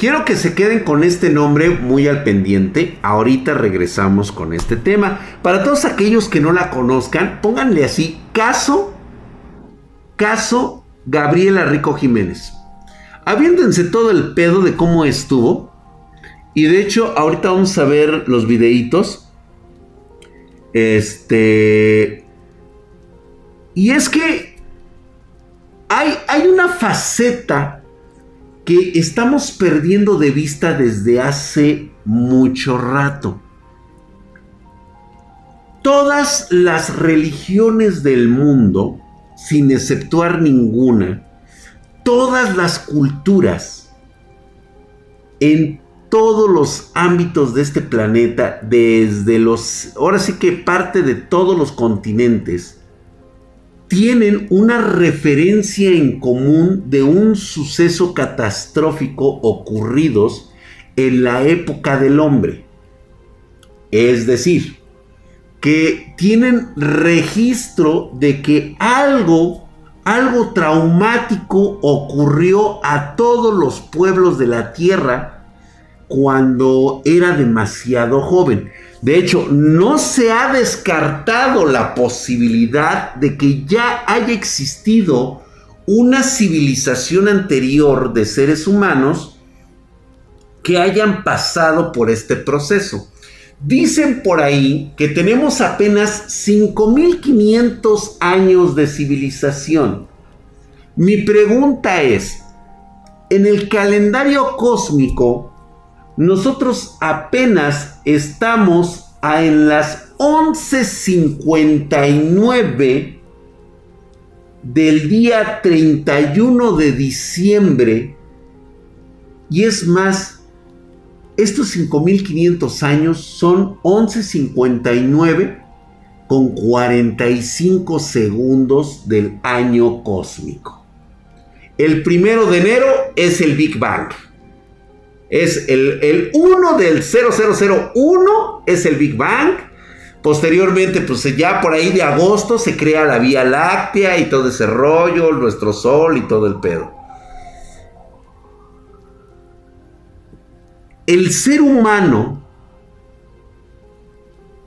quiero que se queden con este nombre muy al pendiente. Ahorita regresamos con este tema. Para todos aquellos que no la conozcan, pónganle así, caso, caso Gabriela Rico Jiménez. Habiéndose todo el pedo de cómo estuvo. Y de hecho, ahorita vamos a ver los videitos. Este. Y es que hay, hay una faceta que estamos perdiendo de vista desde hace mucho rato. Todas las religiones del mundo, sin exceptuar ninguna, todas las culturas, en todos los ámbitos de este planeta, desde los, ahora sí que parte de todos los continentes, tienen una referencia en común de un suceso catastrófico ocurridos en la época del hombre. Es decir, que tienen registro de que algo, algo traumático ocurrió a todos los pueblos de la tierra cuando era demasiado joven. De hecho, no se ha descartado la posibilidad de que ya haya existido una civilización anterior de seres humanos que hayan pasado por este proceso. Dicen por ahí que tenemos apenas 5.500 años de civilización. Mi pregunta es, en el calendario cósmico, nosotros apenas estamos en las 11.59 del día 31 de diciembre. Y es más, estos 5.500 años son 11.59 con 45 segundos del año cósmico. El primero de enero es el Big Bang. Es el, 1 del 0001 es el Big Bang. Posteriormente, pues ya por ahí de agosto se crea la Vía Láctea y todo ese rollo, nuestro Sol y todo el pedo. El ser humano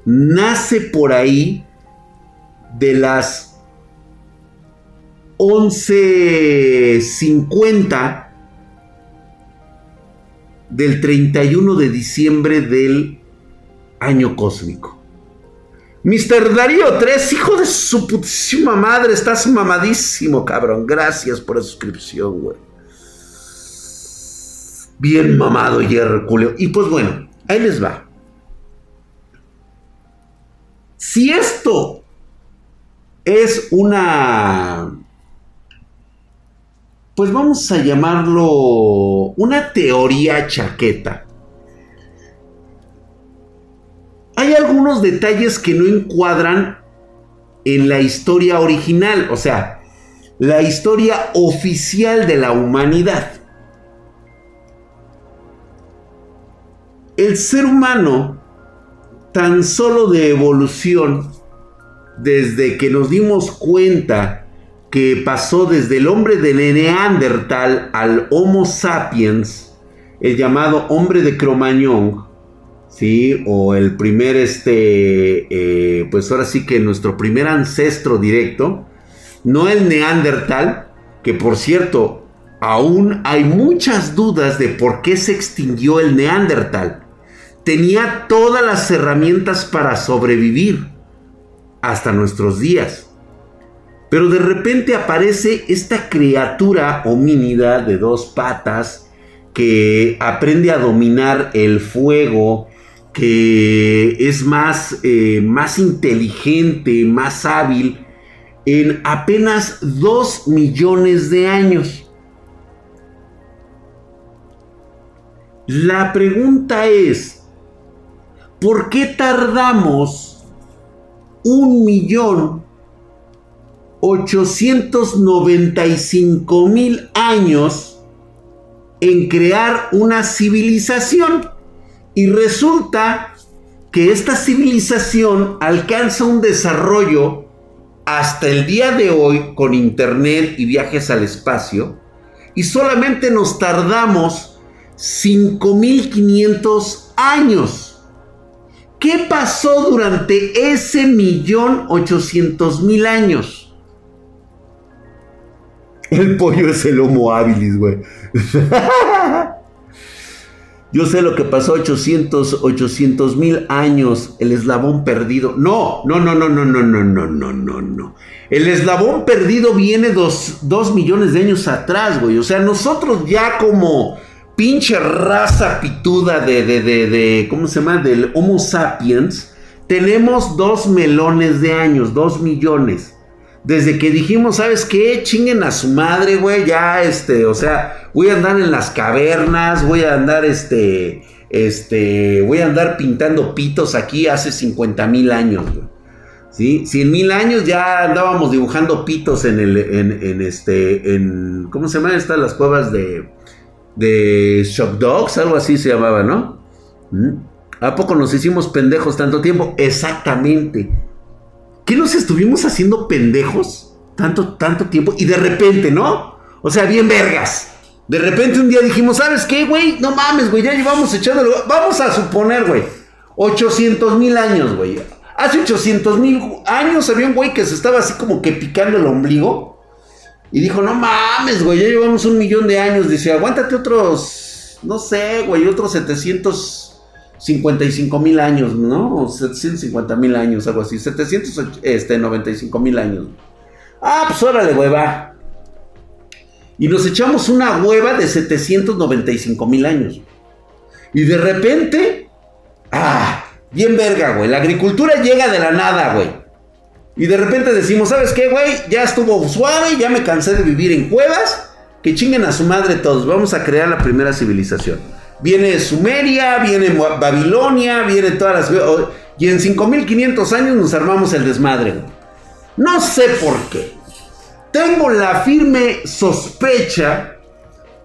nace por ahí de las 11.50 del 31 de diciembre del año cósmico. Mr. Darío 3, hijo de su putísima madre, estás mamadísimo, cabrón. Gracias por la suscripción, güey. Bien mamado, Julio. Y pues bueno, ahí les va. Si esto es una pues vamos a llamarlo una teoría chaqueta. Hay algunos detalles que no encuadran en la historia original, o sea, la historia oficial de la humanidad. El ser humano, tan solo de evolución, desde que nos dimos cuenta que pasó desde el hombre de Neandertal al Homo sapiens, el llamado hombre de Cromañón, ¿sí? O el primer, este, eh, pues ahora sí que nuestro primer ancestro directo, no el Neandertal, que por cierto, aún hay muchas dudas de por qué se extinguió el Neandertal. Tenía todas las herramientas para sobrevivir hasta nuestros días. Pero de repente aparece esta criatura homínida de dos patas que aprende a dominar el fuego, que es más, eh, más inteligente, más hábil, en apenas dos millones de años. La pregunta es, ¿por qué tardamos un millón 895 mil años en crear una civilización. Y resulta que esta civilización alcanza un desarrollo hasta el día de hoy con internet y viajes al espacio. Y solamente nos tardamos 5500 años. ¿Qué pasó durante ese millón ochocientos mil años? El pollo es el Homo habilis, güey. Yo sé lo que pasó 800 mil años, el eslabón perdido. No, no, no, no, no, no, no, no, no, no, no. El eslabón perdido viene dos, dos millones de años atrás, güey. O sea, nosotros ya como pinche raza pituda de, de, de, de, ¿cómo se llama? Del Homo sapiens, tenemos dos melones de años, dos millones desde que dijimos, ¿sabes qué? Chinguen a su madre, güey, ya, este, o sea, voy a andar en las cavernas, voy a andar, este, este, voy a andar pintando pitos aquí hace 50 mil años, güey. ¿Sí? 100 mil años ya andábamos dibujando pitos en el, en, este, en, ¿cómo se llaman estas las cuevas de, de Shock Dogs? Algo así se llamaba, ¿no? ¿Mm? ¿A poco nos hicimos pendejos tanto tiempo? Exactamente. ¿Qué nos estuvimos haciendo pendejos tanto, tanto tiempo? Y de repente, ¿no? O sea, bien vergas. De repente un día dijimos, ¿sabes qué, güey? No mames, güey, ya llevamos echándolo. Vamos a suponer, güey, 800 mil años, güey. Hace 800 mil años había un güey que se estaba así como que picando el ombligo. Y dijo, no mames, güey, ya llevamos un millón de años. Dice, aguántate otros, no sé, güey, otros 700 55 mil años, ¿no? 750 mil años, algo así. 795 este, mil años. Ah, pues órale, hueva. Y nos echamos una hueva de 795 mil años. Y de repente, ah, bien verga, güey. La agricultura llega de la nada, güey. Y de repente decimos, ¿sabes qué, güey? Ya estuvo suave, ya me cansé de vivir en cuevas. Que chinguen a su madre todos. Vamos a crear la primera civilización. Viene Sumeria, viene Babilonia, viene todas las... Y en 5500 años nos armamos el desmadre. No sé por qué. Tengo la firme sospecha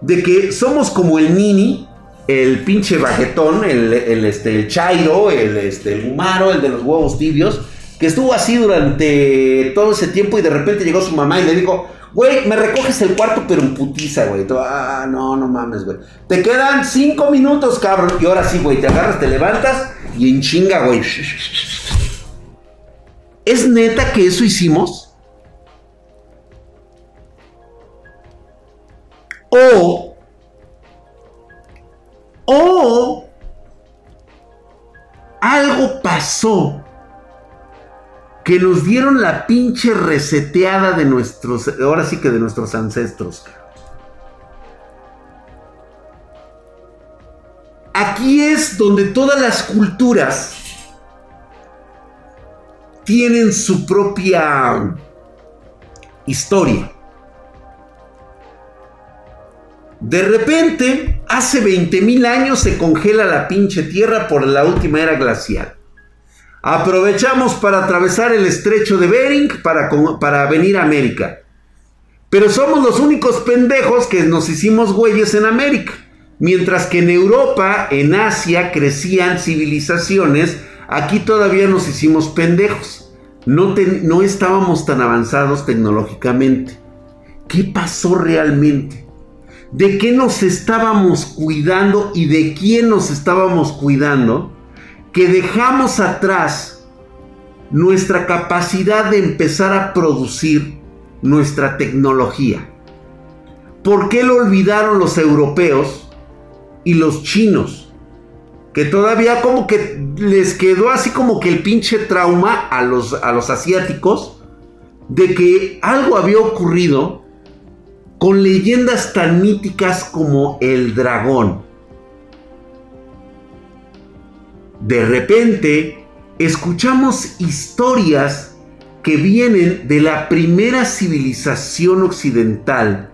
de que somos como el Nini, el pinche baguetón, el, este, Chairo, el, este, el Humaro, el de los huevos tibios, que estuvo así durante todo ese tiempo y de repente llegó su mamá y le dijo, Güey, me recoges el cuarto, pero en putiza, güey. Ah, no, no mames, güey. Te quedan cinco minutos, cabrón. Y ahora sí, güey, te agarras, te levantas y en chinga, güey. ¿Es neta que eso hicimos? O. O. Algo pasó que nos dieron la pinche reseteada de nuestros, ahora sí que de nuestros ancestros. Aquí es donde todas las culturas tienen su propia historia. De repente, hace 20 mil años se congela la pinche tierra por la última era glacial. Aprovechamos para atravesar el estrecho de Bering para, para venir a América. Pero somos los únicos pendejos que nos hicimos güeyes en América. Mientras que en Europa, en Asia, crecían civilizaciones, aquí todavía nos hicimos pendejos. No, no estábamos tan avanzados tecnológicamente. ¿Qué pasó realmente? ¿De qué nos estábamos cuidando y de quién nos estábamos cuidando? Que dejamos atrás nuestra capacidad de empezar a producir nuestra tecnología. ¿Por qué lo olvidaron los europeos y los chinos? Que todavía como que les quedó así como que el pinche trauma a los, a los asiáticos de que algo había ocurrido con leyendas tan míticas como el dragón. De repente, escuchamos historias que vienen de la primera civilización occidental,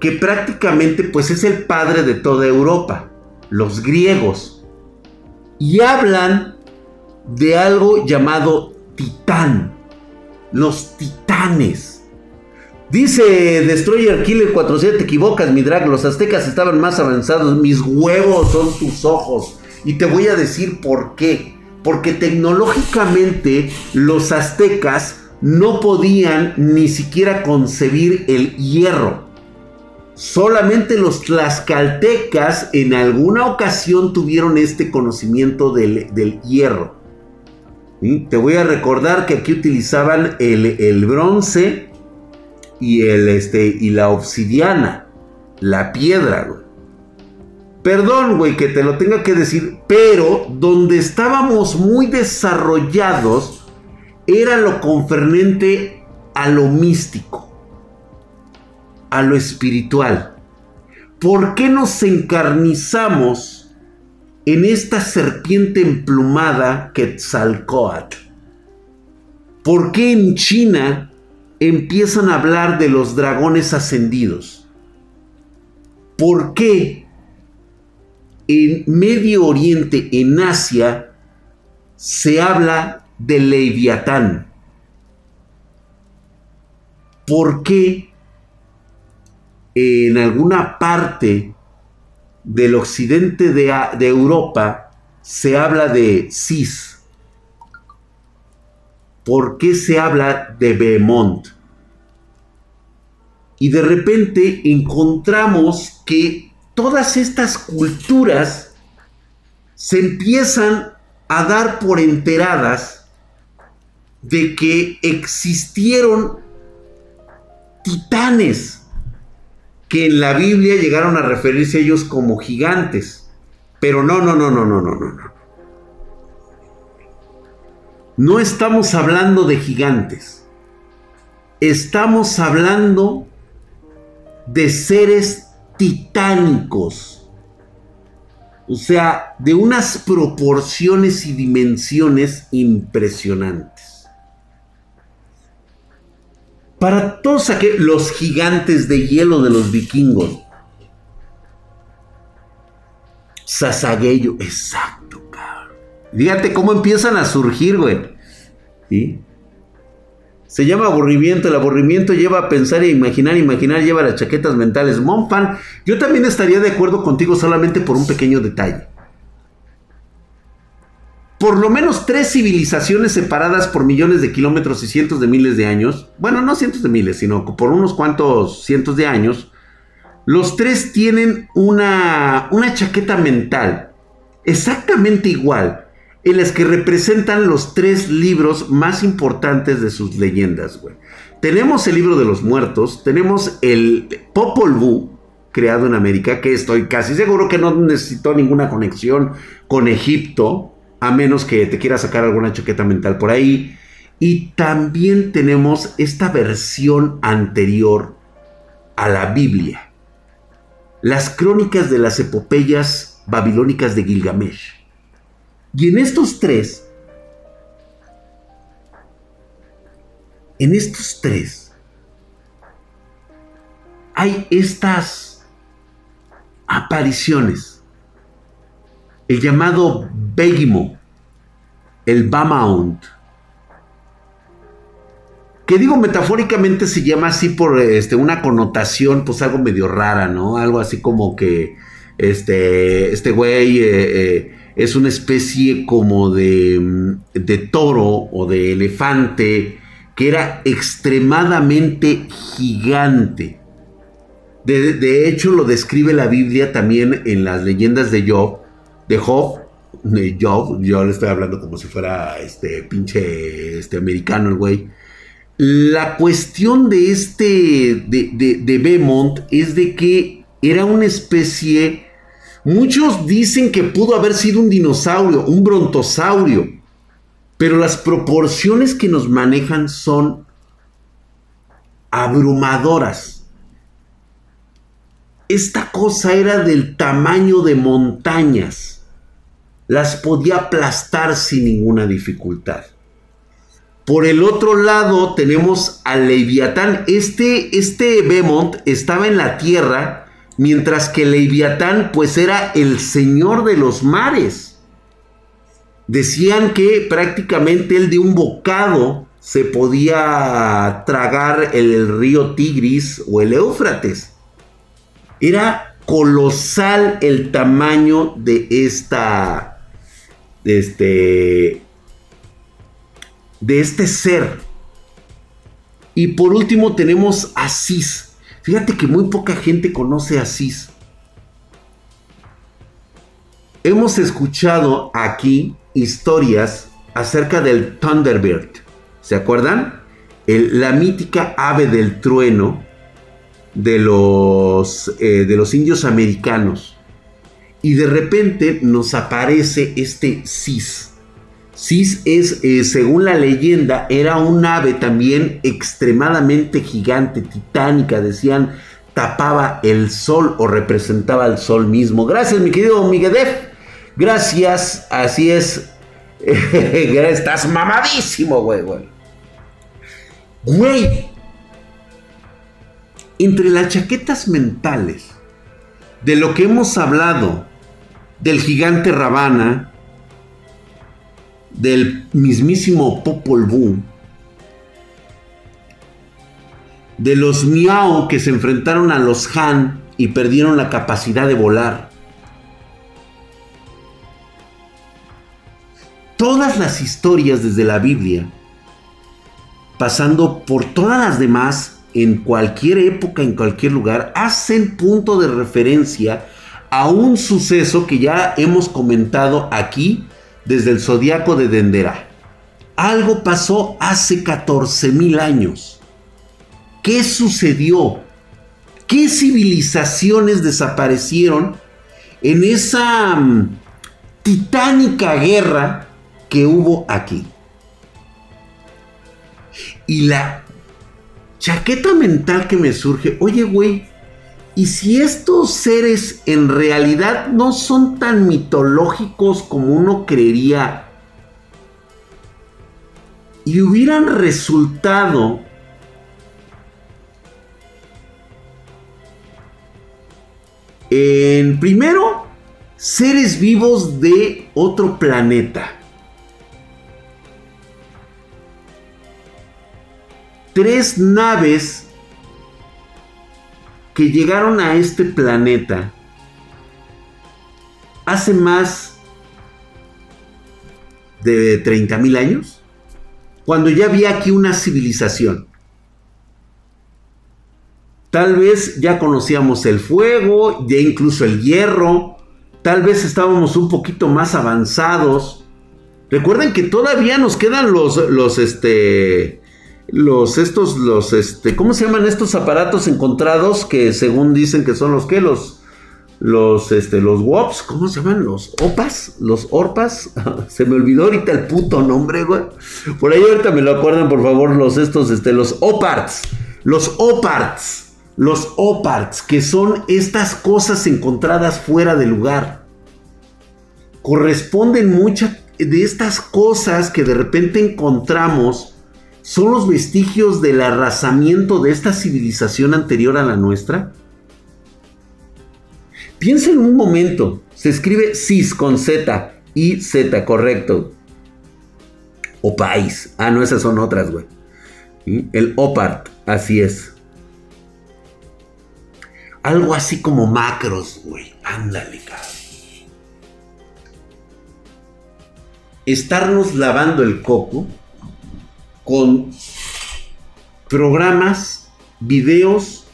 que prácticamente pues es el padre de toda Europa, los griegos, y hablan de algo llamado titán, los titanes. Dice Destroyer Killer 47, te equivocas, mi drag, los aztecas estaban más avanzados, mis huevos son tus ojos. Y te voy a decir por qué. Porque tecnológicamente los aztecas no podían ni siquiera concebir el hierro. Solamente los tlaxcaltecas en alguna ocasión tuvieron este conocimiento del, hierro. Te voy a recordar que aquí utilizaban el, bronce y, el, este, y la obsidiana, la piedra. Perdón, güey, que te lo tenga que decir, pero donde estábamos muy desarrollados era lo confernente a lo místico a lo espiritual. ¿Por qué nos encarnizamos en esta serpiente emplumada Quetzalcoatl? ¿Por qué en China empiezan a hablar de los dragones ascendidos? ¿Por qué en Medio Oriente, en Asia, se habla de Leviatán? ¿Por qué en alguna parte del occidente de, Europa se habla de Cis. ¿Por qué se habla de Behemoth? Y de repente encontramos que todas estas culturas se empiezan a dar por enteradas de que existieron titanes que en la Biblia llegaron a referirse a ellos como gigantes. Pero no, no, no, no, no, no, no, no. Estamos hablando de gigantes. Estamos hablando de seres titánicos. O sea, de unas proporciones y dimensiones impresionantes. Para todos aquellos, los gigantes de hielo de los vikingos. Sasageyo, exacto, cabrón. Fíjate cómo empiezan a surgir, güey. ¿Sí? Se llama aburrimiento. El aburrimiento lleva a pensar e imaginar. Imaginar lleva a las chaquetas mentales. Monfan, yo también estaría de acuerdo contigo solamente por un pequeño detalle por lo menos tres civilizaciones separadas por millones de kilómetros y cientos de miles de años, bueno, no cientos de miles, sino por unos cuantos cientos de años, los tres tienen una, una chaqueta mental exactamente igual, en las que representan los tres libros más importantes de sus leyendas, güey. Tenemos el libro de los muertos, tenemos el Popol Vuh, creado en América, que estoy casi seguro que no necesitó ninguna conexión con Egipto, a menos que te quiera sacar alguna chaqueta mental por ahí. Y también tenemos esta versión anterior a la Biblia. Las crónicas de las epopeyas babilónicas de Gilgamesh. Y en estos tres, en estos tres, hay estas apariciones el llamado Begimo, el Bamaunt, que digo metafóricamente se llama así por este, una connotación, pues algo medio rara, ¿no? Algo así como que este, este güey eh, eh, es una especie como de, de toro o de elefante que era extremadamente gigante. De, de, hecho, lo describe la Biblia también en las leyendas de Job, de Job, de Job, yo le estoy hablando como si fuera este pinche este americano el güey. La cuestión de este, de, de, de Beaumont es de que era una especie, muchos dicen que pudo haber sido un dinosaurio, un brontosaurio, pero las proporciones que nos manejan son abrumadoras esta cosa era del tamaño de montañas las podía aplastar sin ninguna dificultad. Por el otro lado tenemos al Leviatán. Este, este Bemont estaba en la tierra, mientras que Leviatán pues era el señor de los mares. Decían que prácticamente él de un bocado se podía tragar el río Tigris o el Éufrates. Era colosal el tamaño de esta de este, de este ser. Y por último tenemos a Cis. Fíjate que muy poca gente conoce a Cis. Hemos escuchado aquí historias acerca del Thunderbird. ¿Se acuerdan? la mítica ave del trueno de los, eh, de los indios americanos. Y de repente nos aparece este Cis. Cis es, eh, según la leyenda, era un ave también extremadamente gigante, titánica, decían, tapaba el sol o representaba el sol mismo. Gracias, mi querido Miguel. Gracias, así es. Estás mamadísimo, güey, güey. Güey. Entre las chaquetas mentales de lo que hemos hablado del gigante Ravana, del mismísimo Popol Vuh, de los Miao que se enfrentaron a los Han y perdieron la capacidad de volar. Todas las historias desde la Biblia, pasando por todas las demás, en cualquier época, en cualquier lugar, hacen punto de referencia a un suceso que ya hemos comentado aquí desde el zodiaco de Dendera. Algo pasó hace 14 mil años. ¿Qué sucedió? ¿Qué civilizaciones desaparecieron en esa mm, titánica guerra que hubo aquí? Y la chaqueta mental que me surge, oye güey, ¿y si estos seres en realidad no son tan mitológicos como uno creería? Y hubieran resultado en primero seres vivos de otro planeta. Tres naves que llegaron a este planeta hace más de 30 mil años, cuando ya había aquí una civilización. Tal vez ya conocíamos el fuego, ya incluso el hierro. Tal vez estábamos un poquito más avanzados. Recuerden que todavía nos quedan los, los, este, los, estos, los, este, ¿cómo se llaman estos aparatos encontrados que según dicen que son los que los, los, este, los WOPs, ¿cómo se llaman? Los OPAS, los ORPAS. se me olvidó ahorita el puto nombre, güey. Por ahí ahorita me lo acuerdan, por favor, los, estos, este, los OPARTs. Los OPARTs. Los oparts, que son estas cosas encontradas fuera de lugar. Corresponden muchas de estas cosas que de repente encontramos son los vestigios del arrasamiento de esta civilización anterior a la nuestra? Piensa en un momento, se escribe cis con Z y Z, correcto. O país. Ah, no, esas son otras, güey. El opart, así es. Algo así como macros, güey. Ándale, cabrón. Estarnos lavando el coco con programas, videos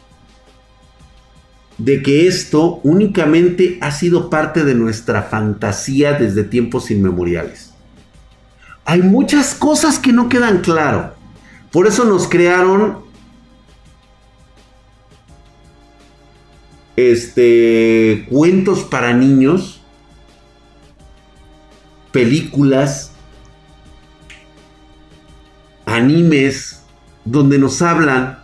de que esto únicamente ha sido parte de nuestra fantasía desde tiempos inmemoriales. Hay muchas cosas que no quedan claro. Por eso nos crearon este, cuentos para niños, películas, animes, donde nos hablan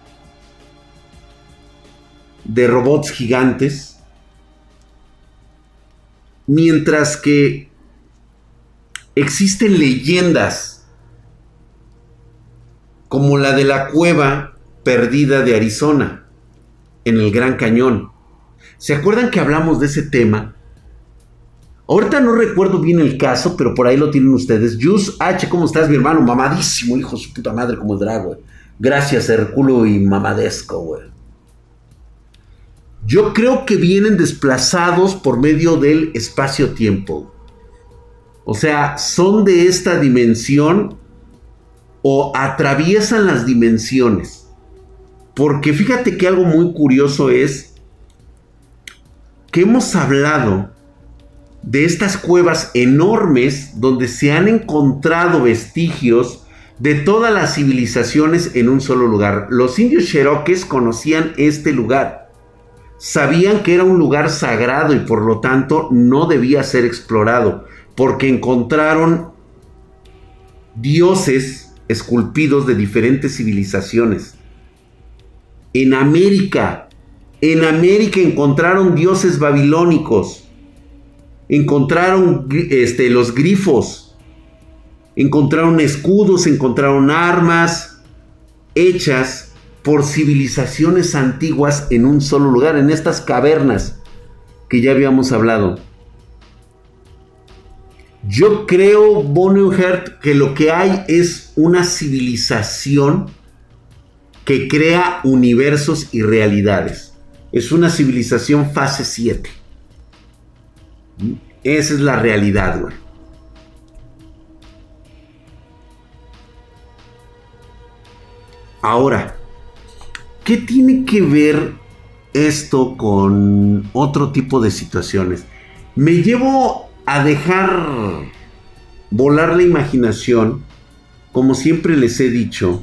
de robots gigantes, mientras que existen leyendas como la de la cueva perdida de Arizona en el Gran Cañón. ¿Se acuerdan que hablamos de ese tema? Ahorita no recuerdo bien el caso, pero por ahí lo tienen ustedes. Jus H, ¿cómo estás, mi hermano? Mamadísimo, hijo de su puta madre, como el drag, güey. Gracias, Herculo y mamadesco, güey. Yo creo que vienen desplazados por medio del espacio-tiempo. O sea, son de esta dimensión o atraviesan las dimensiones. Porque fíjate que algo muy curioso es que hemos hablado de estas cuevas enormes donde se han encontrado vestigios de todas las civilizaciones en un solo lugar. Los indios cherokees conocían este lugar. Sabían que era un lugar sagrado y por lo tanto no debía ser explorado, porque encontraron dioses esculpidos de diferentes civilizaciones. En América, en América encontraron dioses babilónicos, encontraron este, los grifos, encontraron escudos, encontraron armas hechas por civilizaciones antiguas en un solo lugar, en estas cavernas que ya habíamos hablado. Yo creo, Bonhoeffer, que lo que hay es una civilización que crea universos y realidades. Es una civilización fase 7. Esa es la realidad, güey. Ahora, ¿qué tiene que ver esto con otro tipo de situaciones? Me llevo a dejar volar la imaginación, como siempre les he dicho,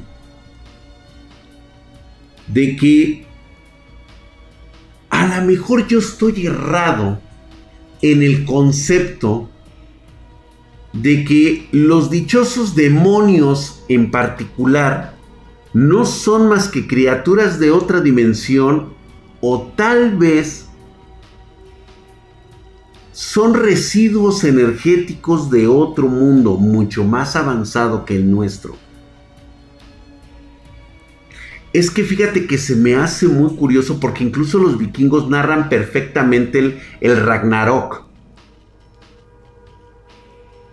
de que a lo mejor yo estoy errado en el concepto de que los dichosos demonios en particular no son más que criaturas de otra dimensión o tal vez son residuos energéticos de otro mundo mucho más avanzado que el nuestro. Es que fíjate que se me hace muy curioso porque incluso los vikingos narran perfectamente el, Ragnarok.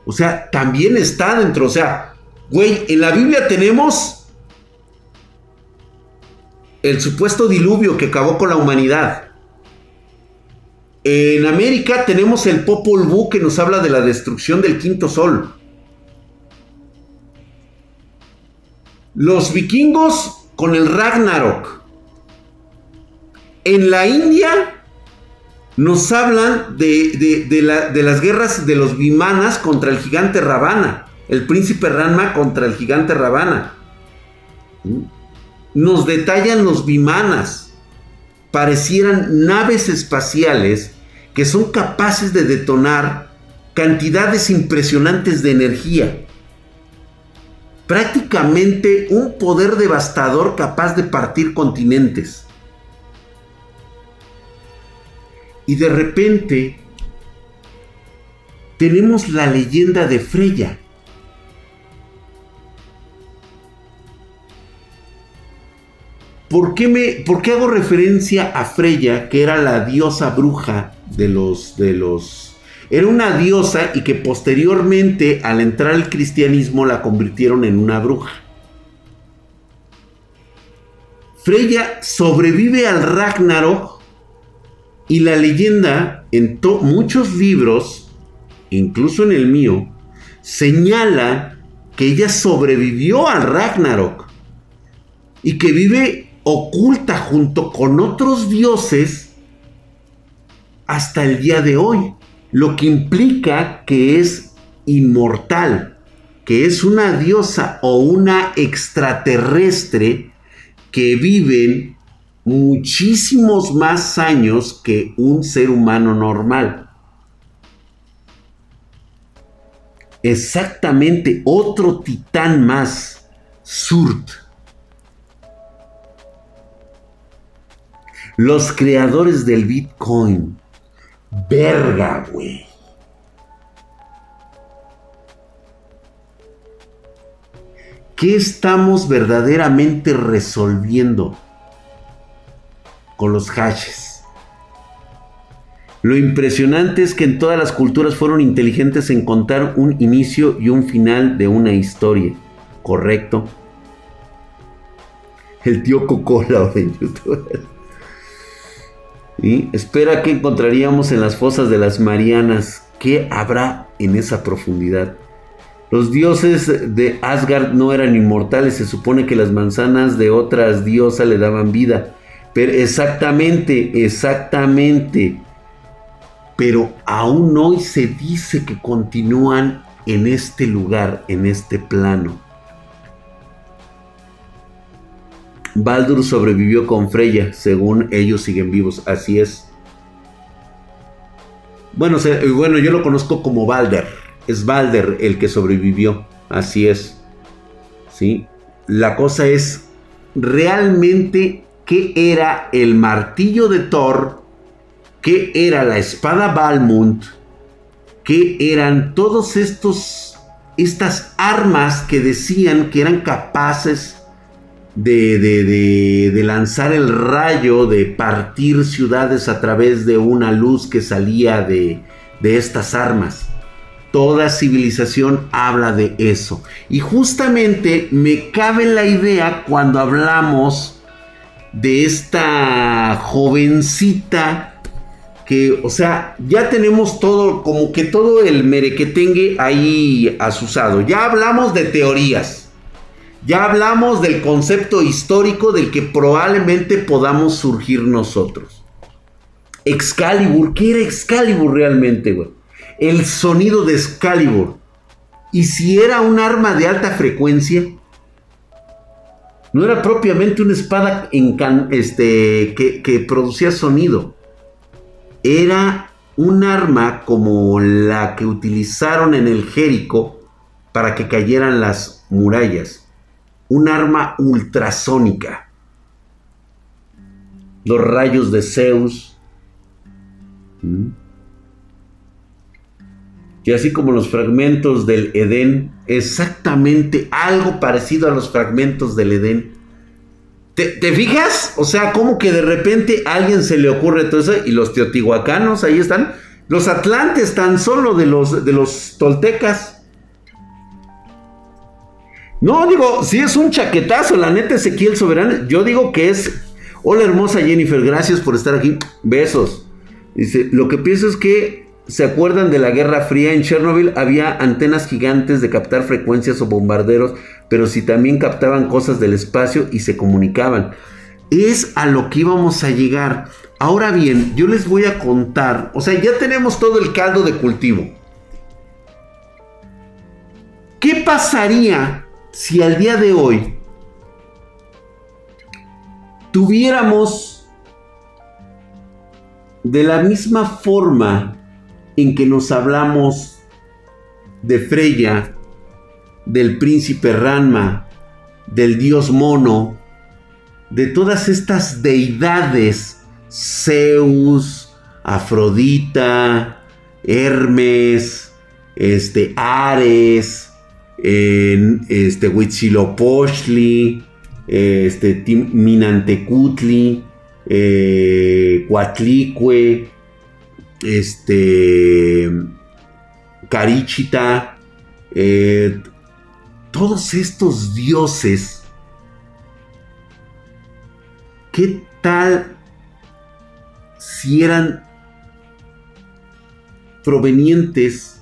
O sea, también está dentro. O sea, güey, en la Biblia tenemos el supuesto diluvio que acabó con la humanidad. En América tenemos el Popol Vuh que nos habla de la destrucción del quinto sol. Los vikingos con el Ragnarok. En la India nos hablan de, de, las guerras de los Vimanas contra el gigante Ravana. El príncipe Ranma contra el gigante Ravana. Nos detallan los Vimanas. Parecieran naves espaciales que son capaces de detonar cantidades impresionantes de energía prácticamente un poder devastador capaz de partir continentes. Y de repente tenemos la leyenda de Freya. ¿Por qué, me, ¿Por qué hago referencia a Freya, que era la diosa bruja de los, de los era una diosa y que posteriormente al entrar al cristianismo la convirtieron en una bruja. Freya sobrevive al Ragnarok y la leyenda en muchos libros, incluso en el mío, señala que ella sobrevivió al Ragnarok y que vive oculta junto con otros dioses hasta el día de hoy lo que implica que es inmortal, que es una diosa o una extraterrestre que viven muchísimos más años que un ser humano normal. Exactamente, otro titán más, Surt. Los creadores del Bitcoin Verga, güey. ¿Qué estamos verdaderamente resolviendo con los hashes? Lo impresionante es que en todas las culturas fueron inteligentes en contar un inicio y un final de una historia. ¿Correcto? El tío Cocola en YouTube. Espera que encontraríamos en las fosas de las Marianas. ¿Qué habrá en esa profundidad? Los dioses de Asgard no eran inmortales, se supone que las manzanas de otras diosas le daban vida. Pero exactamente, exactamente. Pero aún hoy se dice que continúan en este lugar, en este plano. Baldur sobrevivió con Freya, según ellos siguen vivos, así es. Bueno, bueno, yo lo conozco como Balder. Es Balder el que sobrevivió, así es. ¿Sí? La cosa es realmente qué era el martillo de Thor, qué era la espada Balmund, qué eran todos estos estas armas que decían que eran capaces de, lanzar el rayo, de partir ciudades a través de una luz que salía de, de estas armas. Toda civilización habla de eso. Y justamente me cabe la idea cuando hablamos de esta jovencita que, o sea, ya tenemos todo, como que todo el merequetengue ahí asusado. Ya hablamos de teorías. Ya hablamos del concepto histórico del que probablemente podamos surgir nosotros. Excalibur, ¿qué era Excalibur realmente? El sonido de Excalibur. Y si era un arma de alta frecuencia, no era propiamente una espada este, que, que producía sonido. Era un arma como la que utilizaron en el Jérico para que cayeran las murallas un arma ultrasónica. Los rayos de Zeus. Y así como los fragmentos del Edén, exactamente algo parecido a los fragmentos del Edén. ¿Te, fijas? O sea, como que de repente a alguien se le ocurre todo eso y los teotihuacanos ahí están. Los atlantes tan solo de los, de los toltecas. No, digo, si es un chaquetazo, la neta Ezequiel Soberano, yo digo que es... Hola hermosa Jennifer, gracias por estar aquí. Besos. Dice, lo que pienso es que se acuerdan de la Guerra Fría en Chernobyl, había antenas gigantes de captar frecuencias o bombarderos, pero si también captaban cosas del espacio y se comunicaban. Es a lo que íbamos a llegar. Ahora bien, yo les voy a contar, o sea, ya tenemos todo el caldo de cultivo. ¿Qué pasaría si al día de hoy tuviéramos de la misma forma en que nos hablamos de Freya, del príncipe Ranma, del dios mono, de todas estas deidades, Zeus, Afrodita, Hermes, este, Ares, en este Huitzilopochtli, este Minantecutli, eh, Coatlicue, este Carichita, eh, todos estos dioses, ¿qué tal si eran provenientes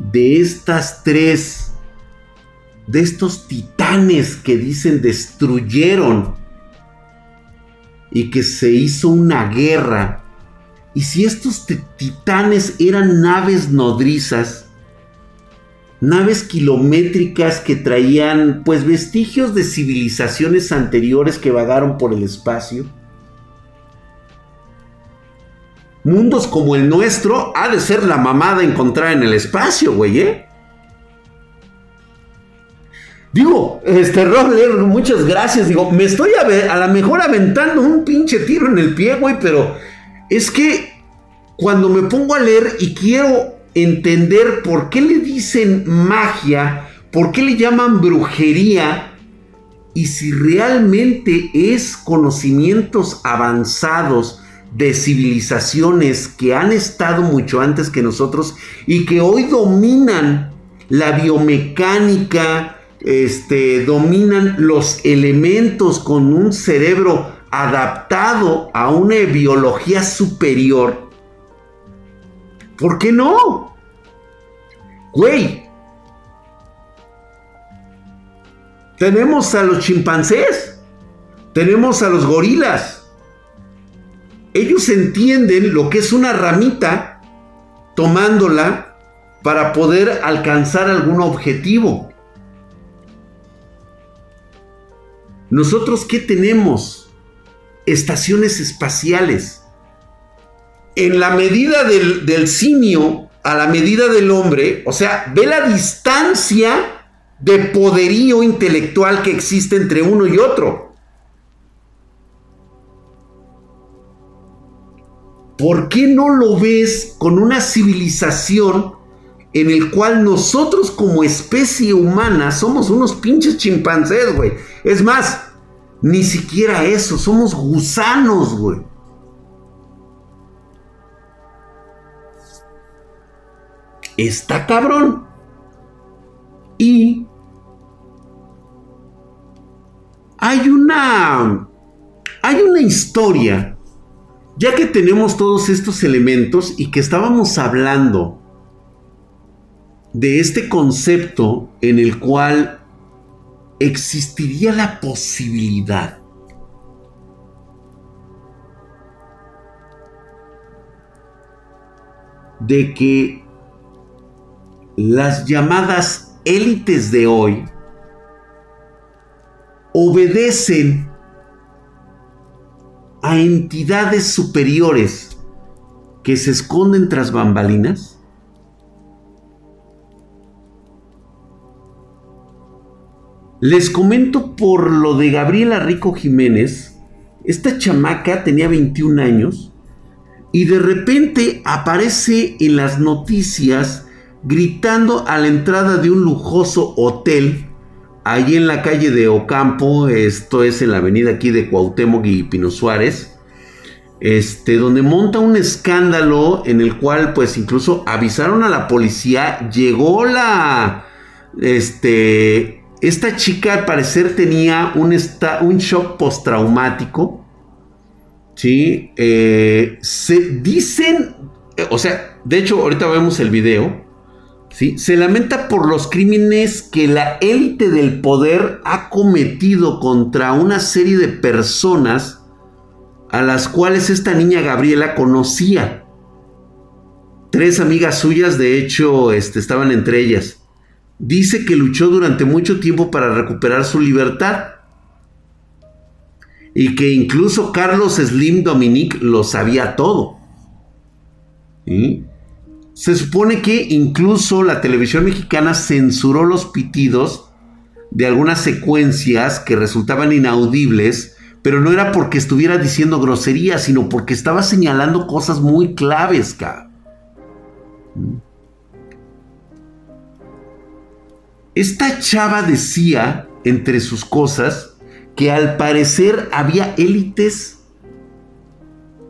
de estas tres, de estos titanes que dicen destruyeron y que se hizo una guerra. Y si estos titanes eran naves nodrizas, naves kilométricas que traían pues vestigios de civilizaciones anteriores que vagaron por el espacio, mundos como el nuestro ha de ser la mamada encontrar en el espacio, güey, ¿eh? Digo, este Robler, muchas gracias. Digo, me estoy a, a lo mejor aventando un pinche tiro en el pie, güey, pero es que cuando me pongo a leer y quiero entender por qué le dicen magia, por qué le llaman brujería, y si realmente es conocimientos avanzados de civilizaciones que han estado mucho antes que nosotros y que hoy dominan la biomecánica, este, dominan los elementos con un cerebro adaptado a una biología superior. ¿Por qué no? Güey, Tenemos a los chimpancés. Tenemos a los gorilas. Ellos entienden lo que es una ramita tomándola para poder alcanzar algún objetivo. Nosotros, ¿qué tenemos? Estaciones espaciales. En la medida del, del simio a la medida del hombre, o sea, ve la distancia de poderío intelectual que existe entre uno y otro. ¿Por qué no lo ves con una civilización en el cual nosotros como especie humana somos unos pinches chimpancés, güey? Es más, ni siquiera eso, somos gusanos, güey. Está cabrón. Y hay una hay una historia ya que tenemos todos estos elementos y que estábamos hablando de este concepto en el cual existiría la posibilidad de que las llamadas élites de hoy obedecen a entidades superiores que se esconden tras bambalinas? Les comento por lo de Gabriela Rico Jiménez. Esta chamaca tenía 21 años y de repente aparece en las noticias gritando a la entrada de un lujoso hotel ahí en la calle de Ocampo, esto es en la avenida aquí de Cuauhtémoc y Pino Suárez, este, donde monta un escándalo en el cual pues incluso avisaron a la policía, llegó la, este, esta chica al parecer tenía un, un shock postraumático, ¿sí? Eh, se dicen, o sea, de hecho ahorita vemos el video, se lamenta por los crímenes que la élite del poder ha cometido contra una serie de personas a las cuales esta niña Gabriela conocía. Tres amigas suyas, de hecho, este, estaban entre ellas. Dice que luchó durante mucho tiempo para recuperar su libertad. Y que incluso Carlos Slim Dominique lo sabía todo. ¿Sí? Se supone que incluso la televisión mexicana censuró los pitidos de algunas secuencias que resultaban inaudibles, pero no era porque estuviera diciendo groserías, sino porque estaba señalando cosas muy claves, Esta chava decía, entre sus cosas, que al parecer había élites,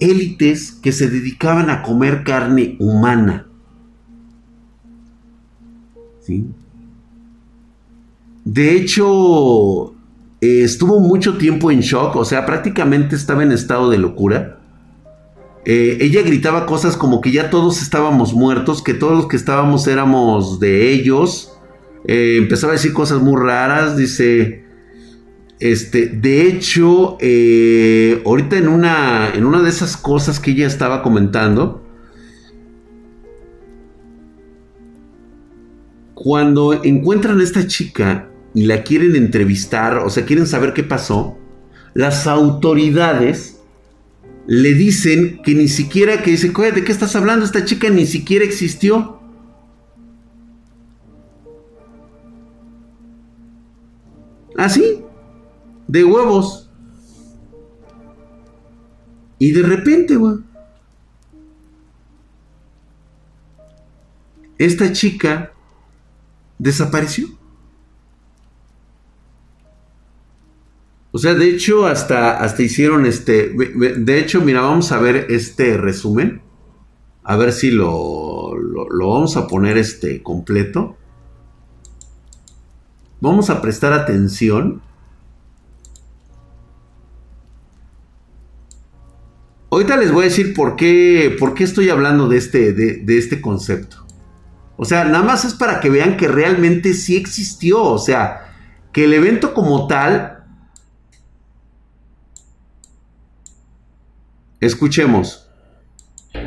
élites que se dedicaban a comer carne humana. De hecho, eh, estuvo mucho tiempo en shock, o sea, prácticamente estaba en estado de locura. Eh, ella gritaba cosas como que ya todos estábamos muertos, que todos los que estábamos éramos de ellos. Eh, empezaba a decir cosas muy raras, dice, este, de hecho, ahorita en una, en una de esas cosas que ella estaba comentando, cuando encuentran a esta chica y la quieren entrevistar, o sea, quieren saber qué pasó, las autoridades le dicen que ni siquiera, que dice, ¿de qué estás hablando? Esta chica ni siquiera existió. Así, de huevos. Y de repente, güey. Esta chica desapareció. O sea, de hecho, hasta, hasta hicieron este. De hecho, mira, vamos a ver este resumen. A ver si lo, lo, vamos a poner este completo. Vamos a prestar atención. Ahorita les voy a decir por qué, por qué estoy hablando de este, de este concepto. O sea, nada más es para que vean que realmente sí existió. O sea, que el evento como tal... Escuchemos.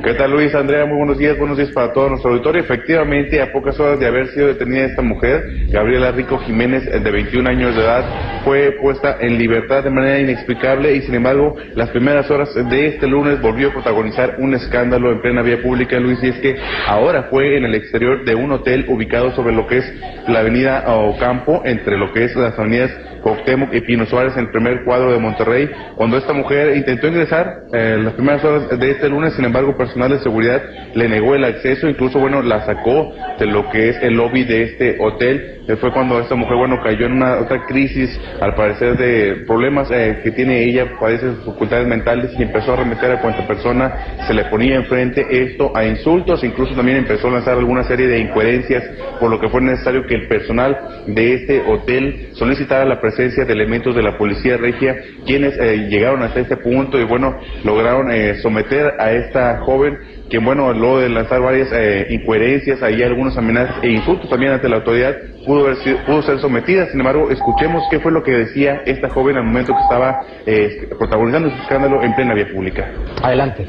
¿Qué tal Luis, Andrea? Muy buenos días, buenos días para todo nuestro auditorio. Efectivamente, a pocas horas de haber sido detenida esta mujer, Gabriela Rico Jiménez, de 21 años de edad, fue puesta en libertad de manera inexplicable y sin embargo, las primeras horas de este lunes volvió a protagonizar un escándalo en plena vía pública, Luis, y es que ahora fue en el exterior de un hotel ubicado sobre lo que es la avenida Ocampo, entre lo que es las avenidas Coctemoc y Pino Suárez en el primer cuadro de Monterrey, cuando esta mujer intentó ingresar eh, las primeras horas de este lunes, sin embargo, personal de seguridad le negó el acceso, incluso, bueno, la sacó de lo que es el lobby de este hotel. Eh, fue cuando esta mujer, bueno, cayó en una otra crisis, al parecer, de problemas eh, que tiene ella, padece facultades mentales y empezó a arremeter a cuanta persona se le ponía enfrente. Esto a insultos, incluso también empezó a lanzar alguna serie de incoherencias, por lo que fue necesario que el personal de este hotel solicitara la presencia de elementos de la policía regia, quienes eh, llegaron hasta este punto y, bueno, lograron someter a esta joven que bueno, luego de lanzar varias eh, incoherencias, ahí algunos amenazas e insultos también ante la autoridad, pudo, haber sido, pudo ser sometida. Sin embargo, escuchemos qué fue lo que decía esta joven al momento que estaba eh, protagonizando su escándalo en plena vía pública. Adelante.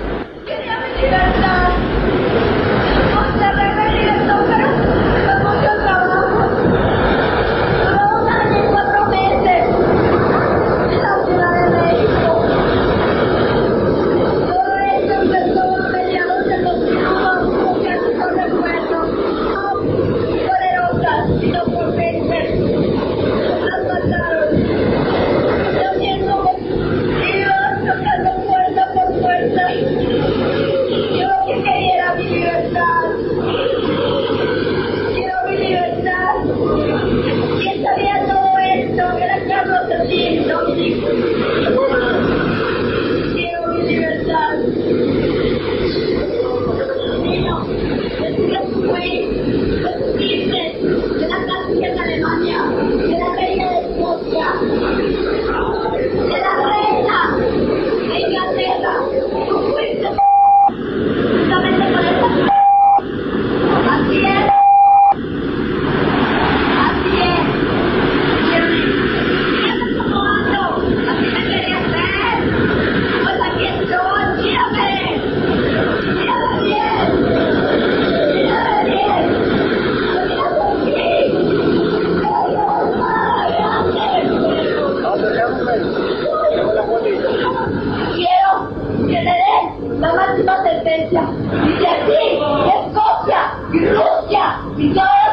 Escocia, y que así Escocia y Rusia y todo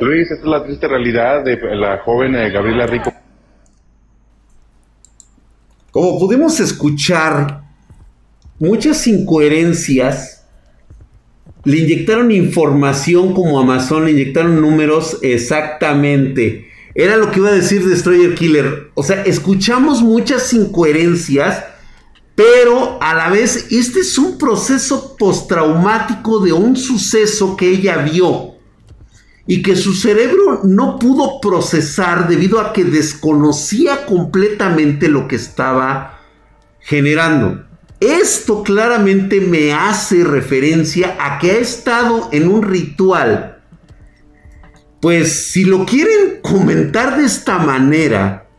Luis, esta es la triste realidad de la joven eh, Gabriela Rico. Como pudimos escuchar, muchas incoherencias Le inyectaron información como Amazon, le inyectaron números exactamente. Era lo que iba a decir Destroyer Killer. O sea, escuchamos muchas incoherencias, pero a la vez este es un proceso postraumático de un suceso que ella vio y que su cerebro no pudo procesar debido a que desconocía completamente lo que estaba generando. Esto claramente me hace referencia a que ha estado en un ritual. Pues si lo quieren comentar de esta manera,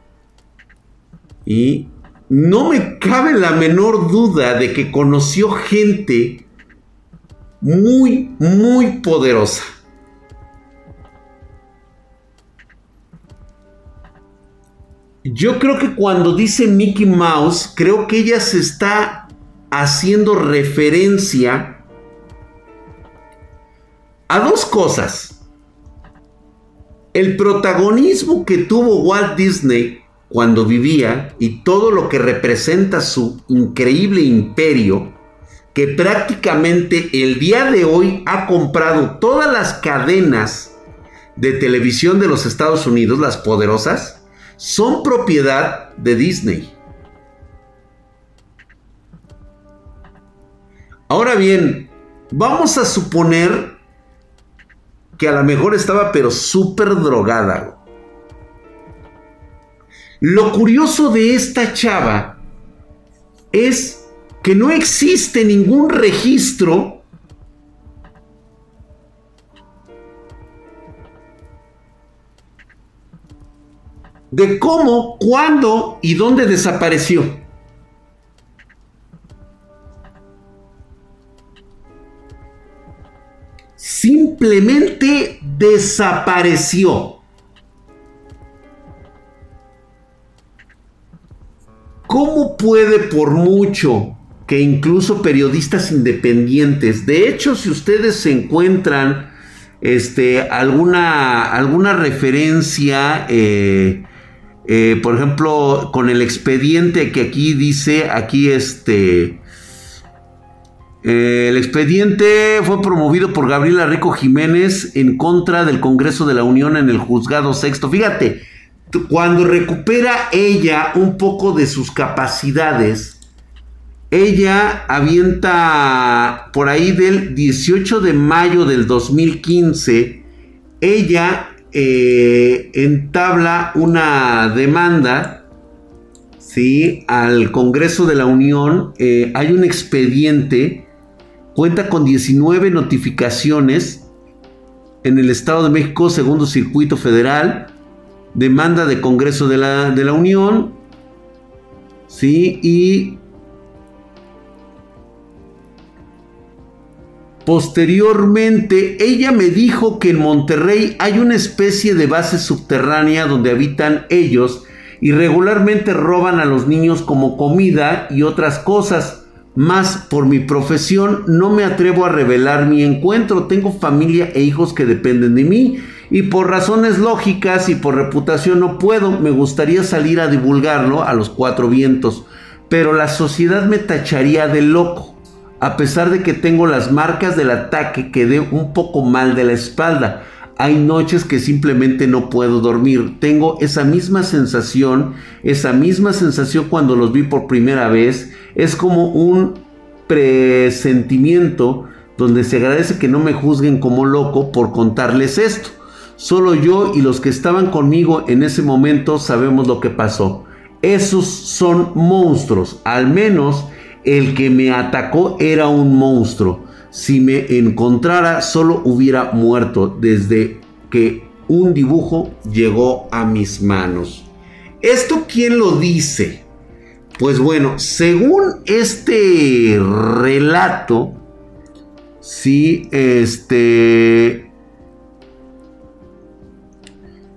y no me cabe la menor duda de que conoció gente muy, muy poderosa. Yo creo que cuando dice Mickey Mouse, creo que ella se está haciendo referencia a dos cosas. El protagonismo que tuvo Walt Disney cuando vivía y todo lo que representa su increíble imperio, que prácticamente el día de hoy ha comprado todas las cadenas de televisión de los Estados Unidos, las poderosas, son propiedad de Disney. Ahora bien, vamos a suponer que a lo mejor estaba pero súper drogada. Lo curioso de esta chava es que no existe ningún registro de cómo, cuándo y dónde desapareció. simplemente desapareció. ¿Cómo puede por mucho que incluso periodistas independientes, de hecho si ustedes se encuentran este, alguna, alguna referencia, eh, eh, por ejemplo, con el expediente que aquí dice, aquí este, el expediente fue promovido por Gabriela Rico Jiménez en contra del Congreso de la Unión en el juzgado sexto. Fíjate, cuando recupera ella un poco de sus capacidades, ella avienta por ahí del 18 de mayo del 2015, ella eh, entabla una demanda ¿sí? al Congreso de la Unión. Eh, hay un expediente Cuenta con 19 notificaciones en el Estado de México, segundo circuito federal, demanda de Congreso de la, de la Unión, ¿sí? Y Posteriormente, ella me dijo que en Monterrey hay una especie de base subterránea donde habitan ellos y regularmente roban a los niños como comida y otras cosas. Más por mi profesión no me atrevo a revelar mi encuentro. Tengo familia e hijos que dependen de mí. Y por razones lógicas y por reputación no puedo. Me gustaría salir a divulgarlo a los cuatro vientos. Pero la sociedad me tacharía de loco. A pesar de que tengo las marcas del ataque, quedé un poco mal de la espalda. Hay noches que simplemente no puedo dormir. Tengo esa misma sensación, esa misma sensación cuando los vi por primera vez es como un presentimiento donde se agradece que no me juzguen como loco por contarles esto. Solo yo y los que estaban conmigo en ese momento sabemos lo que pasó. Esos son monstruos. Al menos el que me atacó era un monstruo. Si me encontrara solo hubiera muerto desde que un dibujo llegó a mis manos. ¿Esto quién lo dice? Pues bueno, según este relato, sí, este...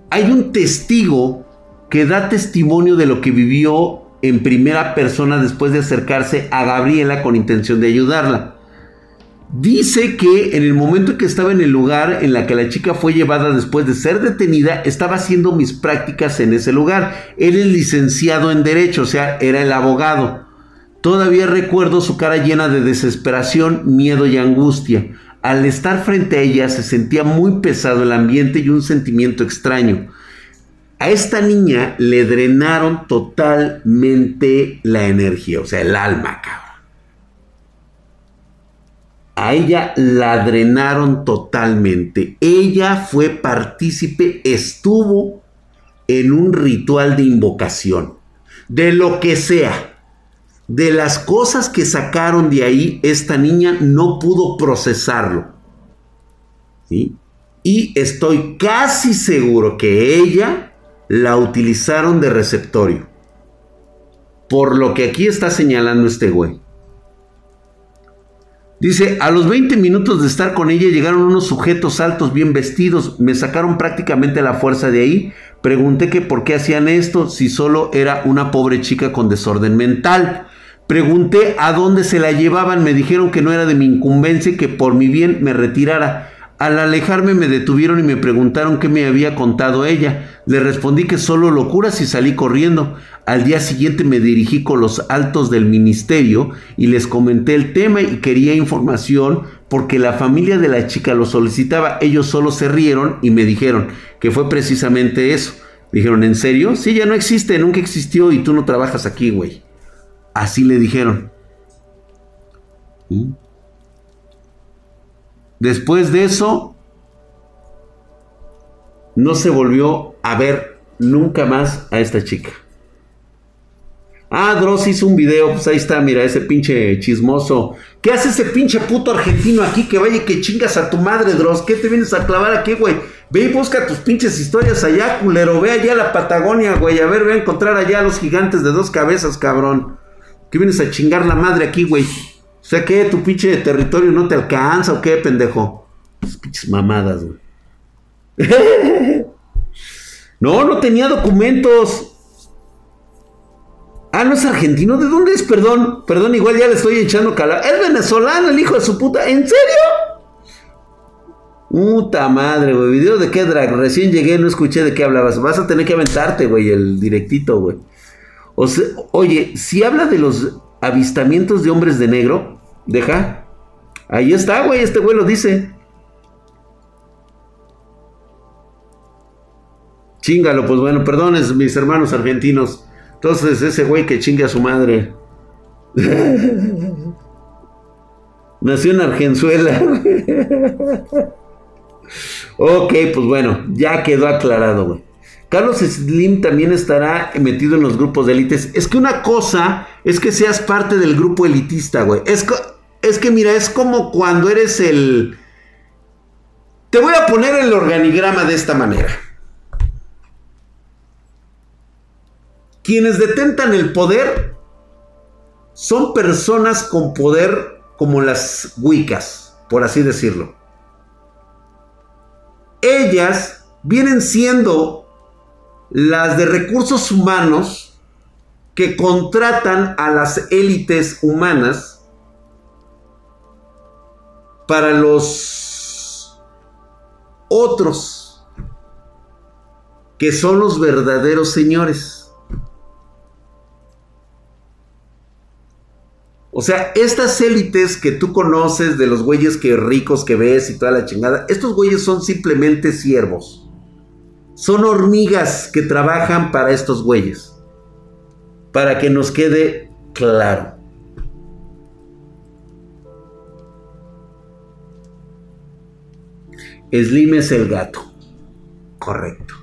Hay un testigo que da testimonio de lo que vivió en primera persona después de acercarse a Gabriela con intención de ayudarla. Dice que en el momento en que estaba en el lugar en la que la chica fue llevada después de ser detenida, estaba haciendo mis prácticas en ese lugar. Él es licenciado en Derecho, o sea, era el abogado. Todavía recuerdo su cara llena de desesperación, miedo y angustia. al estar frente a ella se sentía muy pesado el ambiente y un sentimiento extraño. A esta niña le drenaron totalmente la energía, o sea, el alma. A ella la drenaron totalmente. Ella fue partícipe, estuvo en un ritual de invocación. De lo que sea. De las cosas que sacaron de ahí, esta niña no pudo procesarlo. ¿Sí? Y estoy casi seguro que ella la utilizaron de receptorio. Por lo que aquí está señalando este güey. Dice, a los 20 minutos de estar con ella llegaron unos sujetos altos bien vestidos, me sacaron prácticamente la fuerza de ahí, pregunté que por qué hacían esto si solo era una pobre chica con desorden mental. Pregunté a dónde se la llevaban, me dijeron que no era de mi incumbencia y que por mi bien me retirara. Al alejarme me detuvieron y me preguntaron qué me había contado ella. Le respondí que solo locuras y salí corriendo. Al día siguiente me dirigí con los altos del ministerio y les comenté el tema y quería información porque la familia de la chica lo solicitaba. Ellos solo se rieron y me dijeron que fue precisamente eso. Dijeron, ¿en serio? Sí, ya no existe, nunca existió y tú no trabajas aquí, güey. Así le dijeron. ¿Mm? Después de eso, no se volvió a ver nunca más a esta chica. Ah, Dross hizo un video, pues ahí está, mira, ese pinche chismoso. ¿Qué hace ese pinche puto argentino aquí que vaya y que chingas a tu madre, Dross? ¿Qué te vienes a clavar aquí, güey? Ve y busca tus pinches historias allá, culero. Ve allá a la Patagonia, güey. A ver, ve a encontrar allá a los gigantes de dos cabezas, cabrón. ¿Qué vienes a chingar la madre aquí, güey? O sea, ¿qué? ¿Tu pinche territorio no te alcanza o qué, pendejo? Pues pinches mamadas, güey. no, no tenía documentos. Ah, no es argentino. ¿De dónde es? Perdón. Perdón, igual ya le estoy echando cala. Es venezolano, el hijo de su puta. ¿En serio? Puta madre, güey. ¿Video de qué drag? Recién llegué, no escuché de qué hablabas. Vas a tener que aventarte, güey, el directito, güey. O sea, oye, si habla de los avistamientos de hombres de negro, deja. Ahí está, güey, este güey lo dice. Chingalo, pues bueno, perdones mis hermanos argentinos. Entonces, ese güey que chinga a su madre. Nació en Argenzuela. ok, pues bueno, ya quedó aclarado, güey. Carlos Slim también estará metido en los grupos de élites. Es que una cosa es que seas parte del grupo elitista, güey. Es, que mira, es como cuando eres el... Te voy a poner el organigrama de esta manera. Quienes detentan el poder son personas con poder como las Wiccas, por así decirlo. Ellas vienen siendo las de recursos humanos que contratan a las élites humanas para los otros, que son los verdaderos señores. O sea, estas élites que tú conoces de los güeyes que ricos que ves y toda la chingada, estos güeyes son simplemente siervos. Son hormigas que trabajan para estos güeyes. Para que nos quede claro. Slim es el gato. Correcto.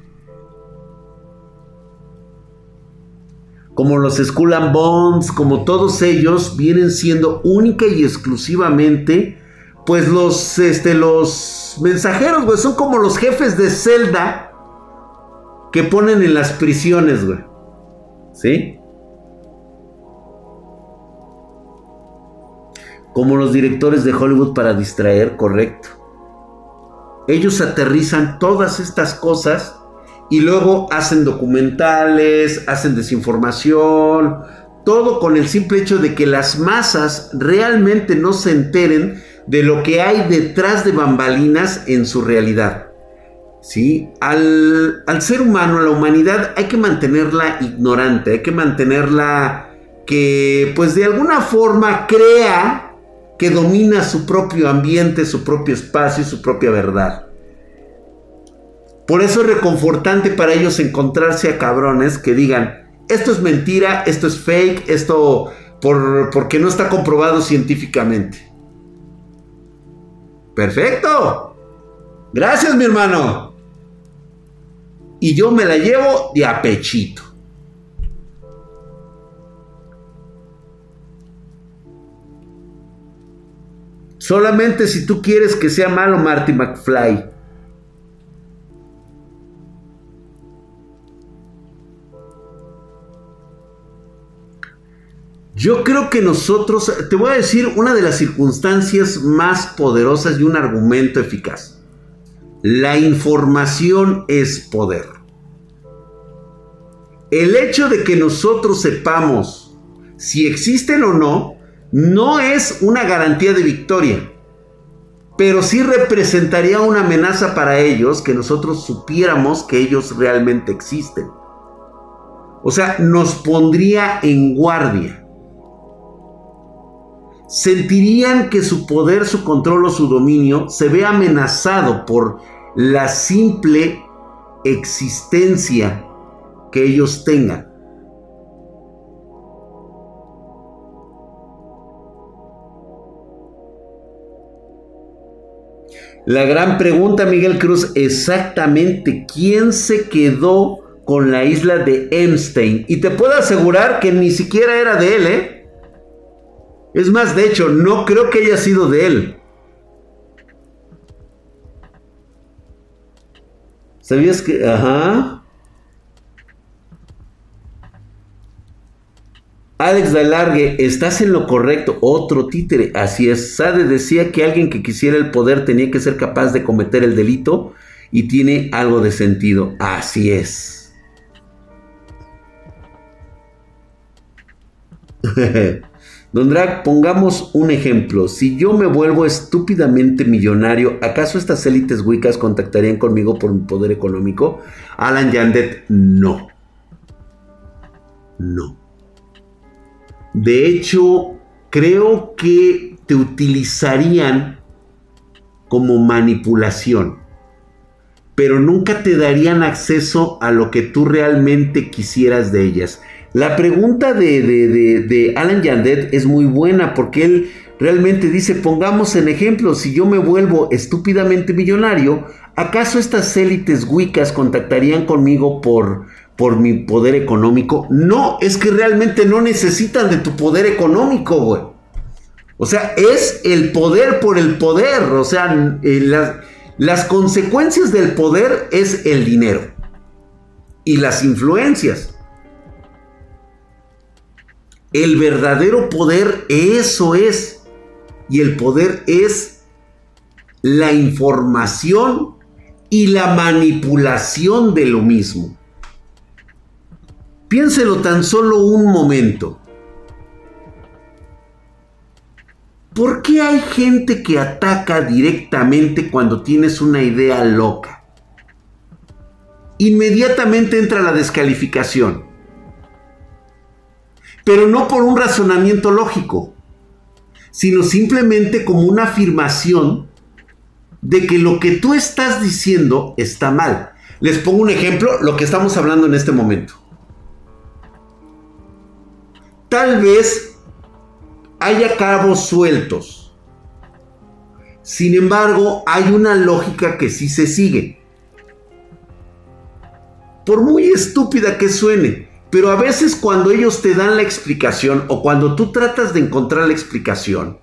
Como los Skull Bones, como todos ellos, vienen siendo única y exclusivamente, pues los, este, los mensajeros, son como los jefes de Zelda que ponen en las prisiones, güey. ¿Sí? Como los directores de Hollywood para distraer, correcto. Ellos aterrizan todas estas cosas y luego hacen documentales, hacen desinformación, todo con el simple hecho de que las masas realmente no se enteren de lo que hay detrás de bambalinas en su realidad. ¿Sí? Al, ser humano, a la humanidad, hay que mantenerla ignorante, hay que mantenerla que, pues de alguna forma, crea que domina su propio ambiente, su propio espacio su propia verdad. Por eso es reconfortante para ellos encontrarse a cabrones que digan, esto es mentira, esto es fake, esto por, porque no está comprobado científicamente. Perfecto. Gracias, mi hermano. Y yo me la llevo de apechito. Solamente si tú quieres que sea malo Marty McFly. Yo creo que nosotros, te voy a decir una de las circunstancias más poderosas y un argumento eficaz. La información es poder. El hecho de que nosotros sepamos si existen o no, no es una garantía de victoria, pero sí representaría una amenaza para ellos que nosotros supiéramos que ellos realmente existen. O sea, nos pondría en guardia sentirían que su poder, su control o su dominio se ve amenazado por la simple existencia que ellos tengan. La gran pregunta, Miguel Cruz, exactamente quién se quedó con la isla de Epstein. Y te puedo asegurar que ni siquiera era de él, ¿eh? Es más, de hecho, no creo que haya sido de él. ¿Sabías que... Ajá. Alex Dalargue, estás en lo correcto. Otro títere. Así es. Sade decía que alguien que quisiera el poder tenía que ser capaz de cometer el delito y tiene algo de sentido. Así es. Don Drag, pongamos un ejemplo. Si yo me vuelvo estúpidamente millonario, ¿acaso estas élites wicas contactarían conmigo por mi poder económico? Alan Yandet, no. No. De hecho, creo que te utilizarían como manipulación, pero nunca te darían acceso a lo que tú realmente quisieras de ellas. La pregunta de, Alan Yandet es muy buena porque él realmente dice, pongamos en ejemplo, si yo me vuelvo estúpidamente millonario, ¿acaso estas élites wicas contactarían conmigo por, por mi poder económico? No, es que realmente no necesitan de tu poder económico, güey. O sea, es el poder por el poder. O sea, eh, las, las consecuencias del poder es el dinero y las influencias. El verdadero poder, eso es. Y el poder es la información y la manipulación de lo mismo. Piénselo tan solo un momento. ¿Por qué hay gente que ataca directamente cuando tienes una idea loca? Inmediatamente entra la descalificación pero no por un razonamiento lógico, sino simplemente como una afirmación de que lo que tú estás diciendo está mal. Les pongo un ejemplo, lo que estamos hablando en este momento. Tal vez haya cabos sueltos. Sin embargo, hay una lógica que sí se sigue. Por muy estúpida que suene, pero a veces cuando ellos te dan la explicación o cuando tú tratas de encontrar la explicación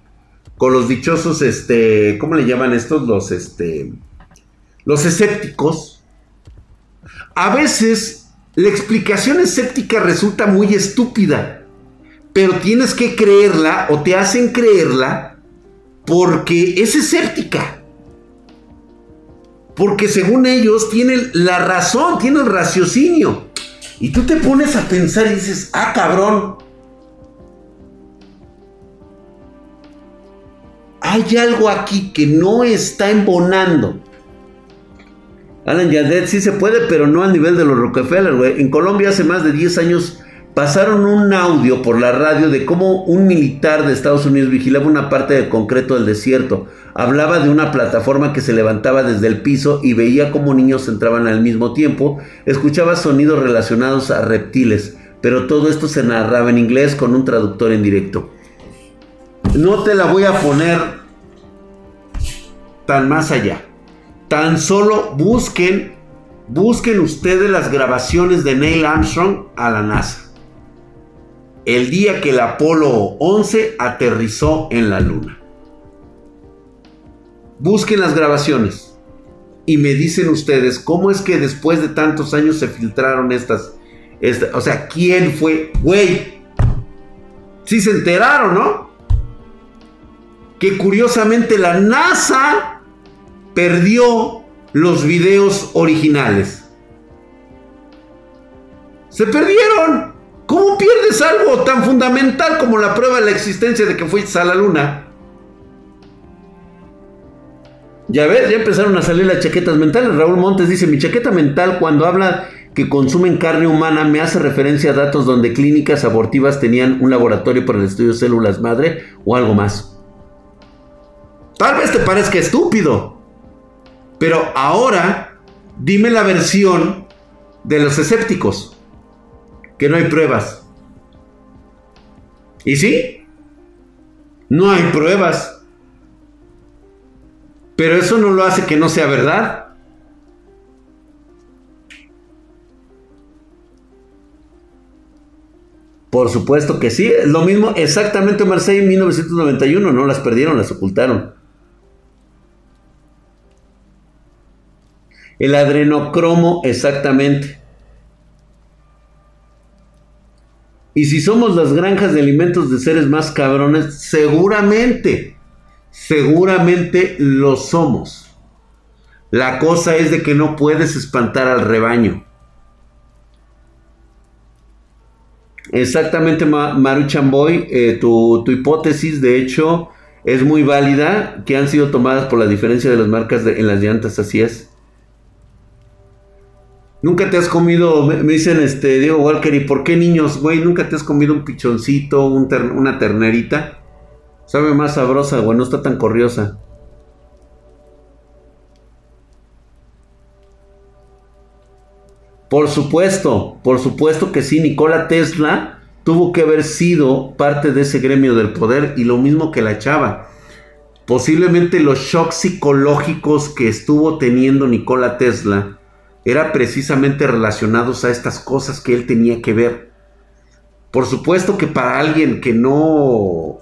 con los dichosos, este, ¿cómo le llaman estos? Los, este, los escépticos. A veces la explicación escéptica resulta muy estúpida, pero tienes que creerla o te hacen creerla porque es escéptica. Porque según ellos tienen la razón, tienen raciocinio. Y tú te pones a pensar y dices, ah, cabrón. Hay algo aquí que no está embonando. Alan Yadet sí se puede, pero no al nivel de los Rockefeller, güey. En Colombia hace más de 10 años pasaron un audio por la radio de cómo un militar de Estados Unidos vigilaba una parte del concreto del desierto. Hablaba de una plataforma que se levantaba desde el piso y veía cómo niños entraban al mismo tiempo. Escuchaba sonidos relacionados a reptiles, pero todo esto se narraba en inglés con un traductor en directo. No te la voy a poner tan más allá. Tan solo busquen, busquen ustedes las grabaciones de Neil Armstrong a la NASA el día que el Apolo 11 aterrizó en la Luna. Busquen las grabaciones y me dicen ustedes cómo es que después de tantos años se filtraron estas, o sea, ¿quién fue? Güey, sí se enteraron, ¿no? Que curiosamente la NASA perdió los videos originales. Se perdieron. ¿Cómo pierdes algo tan fundamental como la prueba de la existencia de que fuiste a la luna? Ya ves, ya empezaron a salir las chaquetas mentales. Raúl Montes dice, mi chaqueta mental cuando habla que consumen carne humana me hace referencia a datos donde clínicas abortivas tenían un laboratorio para el estudio de células madre o algo más. Tal vez te parezca estúpido, pero ahora dime la versión de los escépticos que no hay pruebas. ¿Y sí? No hay pruebas. Pero eso no lo hace que no sea verdad. Por supuesto que sí. Lo mismo exactamente Marseille en 1991. No las perdieron, las ocultaron. El adrenocromo exactamente. Y si somos las granjas de alimentos de seres más cabrones, seguramente, seguramente lo somos. La cosa es de que no puedes espantar al rebaño. Exactamente, Maru Chamboy, eh, tu, tu, hipótesis de hecho es muy válida, que han sido tomadas por la diferencia de las marcas en las llantas, así es. Nunca te has comido, me, dicen este Diego Walker, ¿y por qué niños, güey? Nunca te has comido un pichoncito, una ternerita. Sabe más sabrosa, güey, no está tan corriosa. Por supuesto, por supuesto que sí, Nikola Tesla tuvo que haber sido parte de ese gremio del poder y lo mismo que la chava. Posiblemente los shocks psicológicos que estuvo teniendo Nikola Tesla era precisamente relacionados a estas cosas que él tenía que ver. Por supuesto que para alguien que no,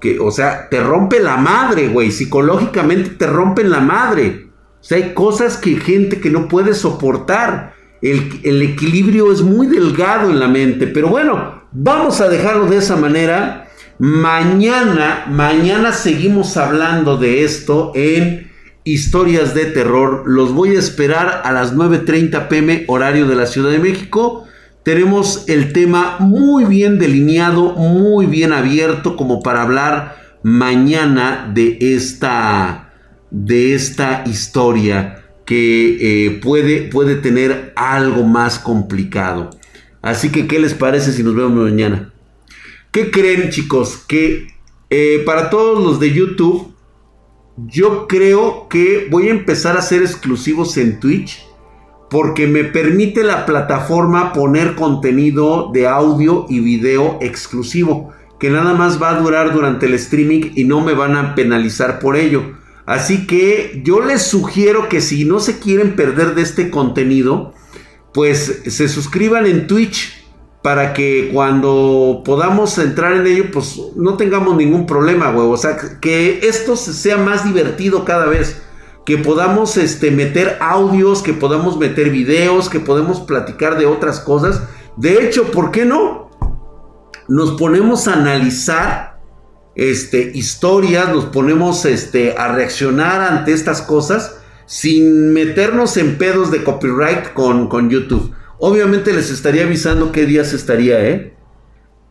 que, o sea, te rompe la madre, güey, psicológicamente te rompen la madre. O sea, hay cosas que gente que no puede soportar. El, el equilibrio es muy delgado en la mente, pero bueno, vamos a dejarlo de esa manera. Mañana, mañana seguimos hablando de esto en historias de terror. Los voy a esperar a las 9.30 pm horario de la Ciudad de México. Tenemos el tema muy bien delineado, muy bien abierto como para hablar mañana de esta, de esta historia que eh, puede, puede tener algo más complicado. Así que, ¿qué les parece si nos vemos mañana? ¿Qué creen chicos? Que eh, para todos los de YouTube, yo creo que voy a empezar a hacer exclusivos en Twitch porque me permite la plataforma poner contenido de audio y video exclusivo que nada más va a durar durante el streaming y no me van a penalizar por ello. Así que yo les sugiero que si no se quieren perder de este contenido, pues se suscriban en Twitch para que cuando podamos entrar en ello, pues no tengamos ningún problema, güey. O sea, que esto sea más divertido cada vez. Que podamos este, meter audios, que podamos meter videos, que podemos platicar de otras cosas. De hecho, ¿por qué no? Nos ponemos a analizar este, historias, nos ponemos este, a reaccionar ante estas cosas sin meternos en pedos de copyright con, con YouTube. Obviamente les estaría avisando qué días estaría, ¿eh?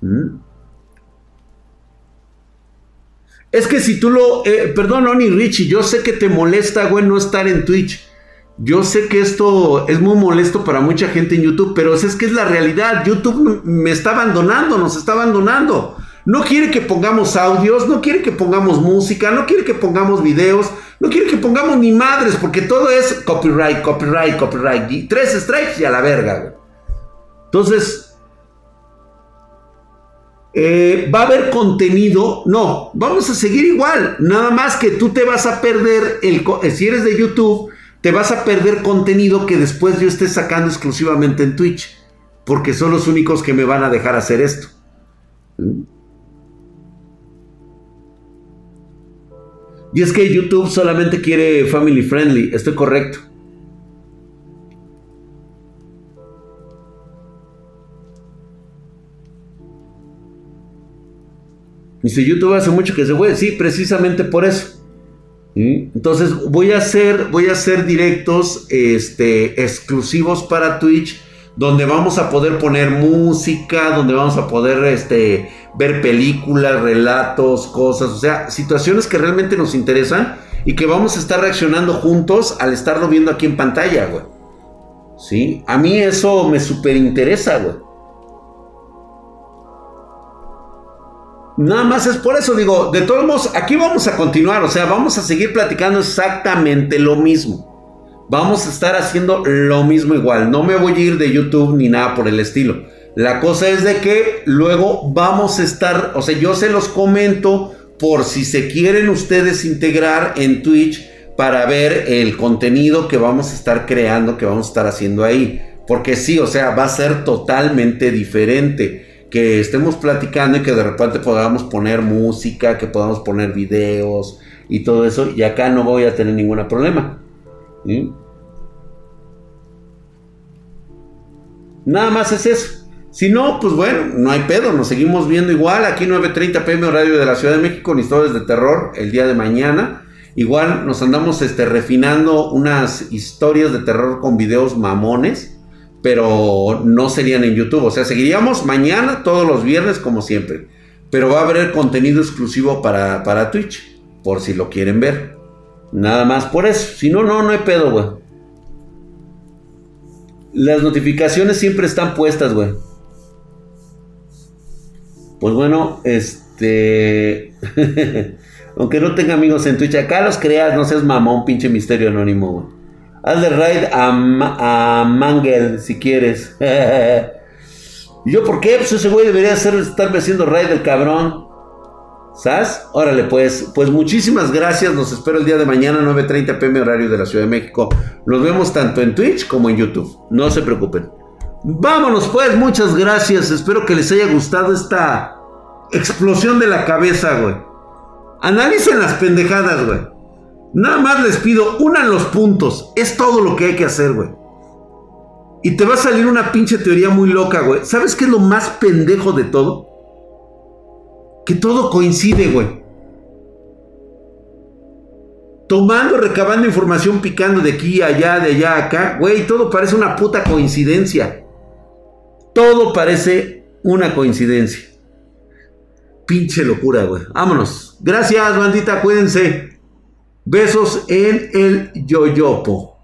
¿Mm? Es que si tú lo... Eh, perdón, Oni Richie, yo sé que te molesta, güey, no estar en Twitch. Yo sé que esto es muy molesto para mucha gente en YouTube, pero es que es la realidad. YouTube me está abandonando, nos está abandonando. No quiere que pongamos audios, no quiere que pongamos música, no quiere que pongamos videos, no quiere que pongamos ni madres, porque todo es copyright, copyright, copyright. Y tres strikes y a la verga, Entonces, eh, ¿va a haber contenido? No, vamos a seguir igual. Nada más que tú te vas a perder, el, si eres de YouTube te vas a perder contenido que después yo esté sacando exclusivamente en Twitch. Porque son los únicos que me van a dejar hacer esto. Y es que YouTube solamente quiere family friendly. Estoy correcto. Dice YouTube hace mucho que se fue. Sí, precisamente por eso. Entonces voy a hacer, voy a hacer directos este, exclusivos para Twitch donde vamos a poder poner música, donde vamos a poder este, ver películas, relatos, cosas, o sea, situaciones que realmente nos interesan y que vamos a estar reaccionando juntos al estarlo viendo aquí en pantalla, güey. ¿Sí? A mí eso me súper interesa, güey. Nada más es por eso, digo, de todos modos, aquí vamos a continuar, o sea, vamos a seguir platicando exactamente lo mismo. Vamos a estar haciendo lo mismo igual. No me voy a ir de YouTube ni nada por el estilo. La cosa es de que luego vamos a estar, o sea, yo se los comento por si se quieren ustedes integrar en Twitch para ver el contenido que vamos a estar creando, que vamos a estar haciendo ahí. Porque sí, o sea, va a ser totalmente diferente que estemos platicando y que de repente podamos poner música, que podamos poner videos y todo eso, y acá no voy a tener ningún problema. Nada más es eso. Si no, pues bueno, no hay pedo, nos seguimos viendo igual. Aquí 9.30 pm horario de la Ciudad de México, con historias de terror el día de mañana. Igual nos andamos este, refinando unas historias de terror con videos mamones pero no serían en YouTube. O sea, seguiríamos mañana, todos los viernes, como siempre. Pero va a haber contenido exclusivo para, para Twitch, por si lo quieren ver. Nada más por eso. Si no, no, no hay pedo, güey. Las notificaciones siempre están puestas, güey. Pues bueno, este... Aunque no tenga amigos en Twitch, acá los creas, no seas mamón, pinche misterio anónimo, güey. Hazle raid a, a Mangel si quieres. ¿Y yo por qué? Pues ese güey debería ser, estarme haciendo raid del cabrón. ¿Sabes? Órale, pues, pues muchísimas gracias. Los espero el día de mañana, 9.30 pm horario de la Ciudad de México. Nos vemos tanto en Twitch como en YouTube. No se preocupen. Vámonos pues, muchas gracias. Espero que les haya gustado esta explosión de la cabeza, güey. Analicen las pendejadas, güey. Nada más les pido, unan los puntos. Es todo lo que hay que hacer, güey. Y te va a salir una pinche teoría muy loca, güey. ¿Sabes qué es lo más pendejo de todo? Que todo coincide, güey. Tomando, recabando información, picando de aquí, allá, de allá, acá. Güey, todo parece una puta coincidencia. Todo parece una coincidencia. Pinche locura, güey. Vámonos. Gracias, bandita. Cuídense. Besos en el yoyopo.